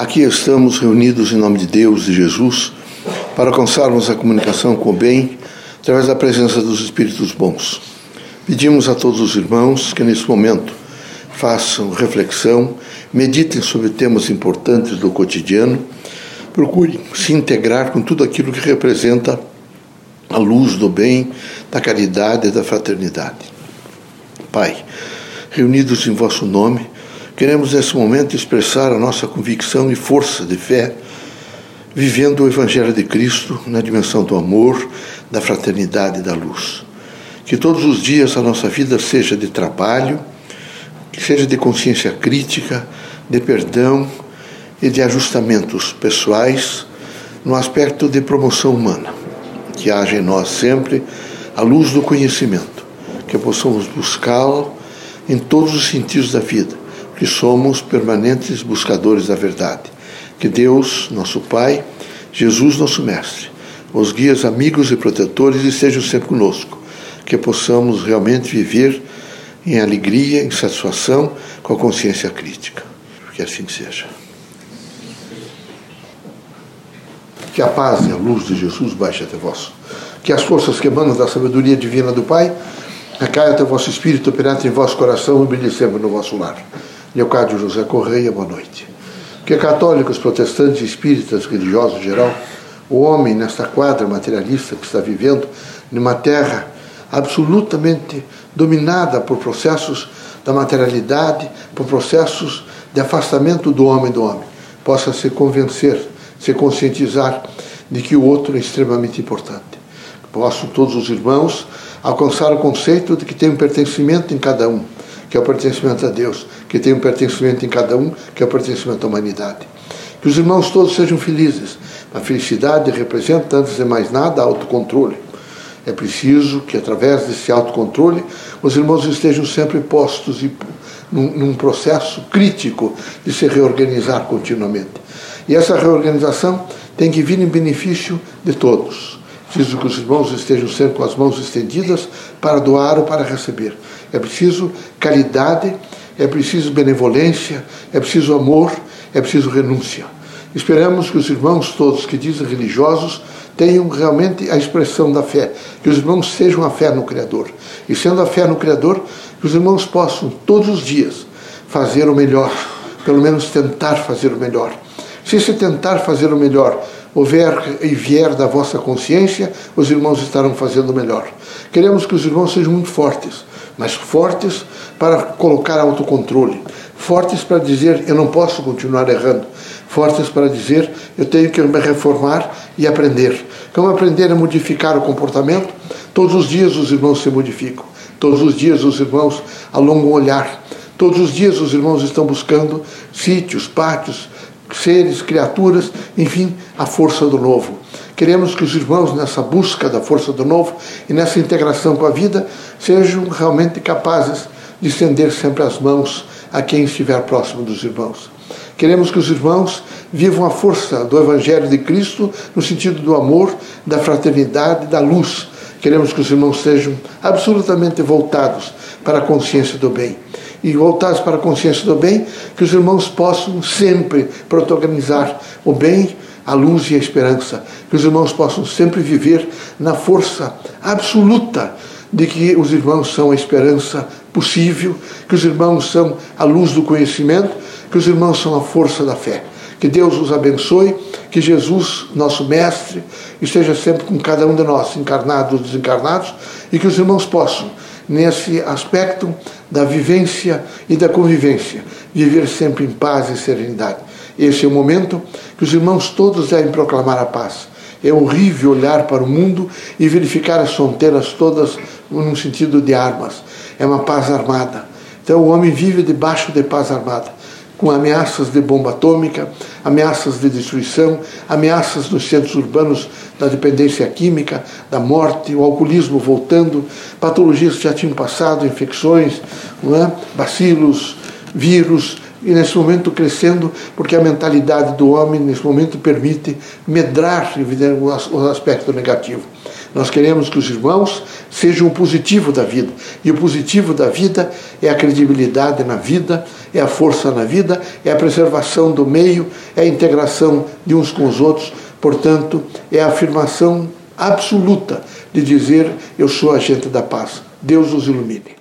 Aqui estamos reunidos em nome de Deus e Jesus para alcançarmos a comunicação com o bem através da presença dos Espíritos bons. Pedimos a todos os irmãos que nesse momento façam reflexão, meditem sobre temas importantes do cotidiano, procurem se integrar com tudo aquilo que representa a luz do bem, da caridade e da fraternidade. Pai, reunidos em vosso nome, Queremos nesse momento expressar a nossa convicção e força de fé, vivendo o Evangelho de Cristo na dimensão do amor, da fraternidade e da luz. Que todos os dias a nossa vida seja de trabalho, que seja de consciência crítica, de perdão e de ajustamentos pessoais no aspecto de promoção humana. Que haja em nós sempre a luz do conhecimento, que possamos buscá-lo em todos os sentidos da vida que somos permanentes buscadores da verdade. Que Deus, nosso Pai, Jesus, nosso Mestre, os guias, amigos e protetores estejam sempre conosco. Que possamos realmente viver em alegria, em satisfação, com a consciência crítica. Que assim seja. Que a paz e a luz de Jesus baixe até vós. Que as forças que emanam da sabedoria divina do Pai recaiam até o vosso espírito, penetrem em vosso coração e brilhem sempre no vosso lar. Leocádio José Correia, boa noite. Que católicos, protestantes, espíritas, religiosos em geral, o homem nesta quadra materialista que está vivendo numa terra absolutamente dominada por processos da materialidade, por processos de afastamento do homem do homem, possa se convencer, se conscientizar de que o outro é extremamente importante. Possam todos os irmãos alcançar o conceito de que tem um pertencimento em cada um que é o pertencimento a Deus, que tem um pertencimento em cada um, que é o pertencimento à humanidade. Que os irmãos todos sejam felizes. A felicidade representa, antes de mais nada, autocontrole. É preciso que, através desse autocontrole, os irmãos estejam sempre postos e, num, processo crítico de se reorganizar continuamente. E essa reorganização tem que vir em benefício de todos. Preciso que os irmãos estejam sempre com as mãos estendidas para doar ou para receber. É preciso caridade, é preciso benevolência, é preciso amor, é preciso renúncia. Esperamos que os irmãos todos que dizem religiosos tenham realmente a expressão da fé, que os irmãos sejam a fé no Criador. E sendo a fé no Criador, que os irmãos possam todos os dias fazer o melhor, pelo menos tentar fazer o melhor. Se se tentar fazer o melhor houver e vier da vossa consciência, os irmãos estarão fazendo o melhor. Queremos que os irmãos sejam muito fortes, mas fortes para colocar autocontrole, fortes para dizer eu não posso continuar errando, fortes para dizer eu tenho que me reformar e aprender. Como aprender a modificar o comportamento? Todos os dias os irmãos se modificam, todos os dias os irmãos alongam o olhar, todos os dias os irmãos estão buscando sítios, pátios, seres, criaturas, enfim, a força do novo. Queremos que os irmãos, nessa busca da força do novo e nessa integração com a vida, sejam realmente capazes de estender sempre as mãos a quem estiver próximo dos irmãos. Queremos que os irmãos vivam a força do Evangelho de Cristo no sentido do amor, da fraternidade, da luz. Queremos que os irmãos sejam absolutamente voltados para a consciência do bem. E voltados para a consciência do bem, que os irmãos possam sempre protagonizar o bem, a luz e a esperança. Que os irmãos possam sempre viver na força absoluta de que os irmãos são a esperança possível, que os irmãos são a luz do conhecimento, que os irmãos são a força da fé. Que Deus os abençoe, que Jesus, nosso Mestre, esteja sempre com cada um de nós, encarnados ou desencarnados, e que os irmãos possam, nesse aspecto da vivência e da convivência, viver sempre em paz e serenidade. Esse é o momento que os irmãos todos devem proclamar a paz. É horrível olhar para o mundo e verificar as fronteiras todas num sentido de armas. É uma paz armada. Então o homem vive debaixo de paz armada, com ameaças de bomba atômica, ameaças de destruição, ameaças nos centros urbanos da dependência química, da morte, o alcoolismo voltando, patologias que já tinham passado, infecções, é? bacilos, vírus, e nesse momento crescendo, porque a mentalidade do homem nesse momento permite medrar o aspecto negativo. Nós queremos que os irmãos sejam o positivo da vida. E o positivo da vida é a credibilidade na vida, é a força na vida, é a preservação do meio, é a integração de uns com os outros. Portanto, é a afirmação absoluta de dizer: Eu sou agente da paz. Deus os ilumine.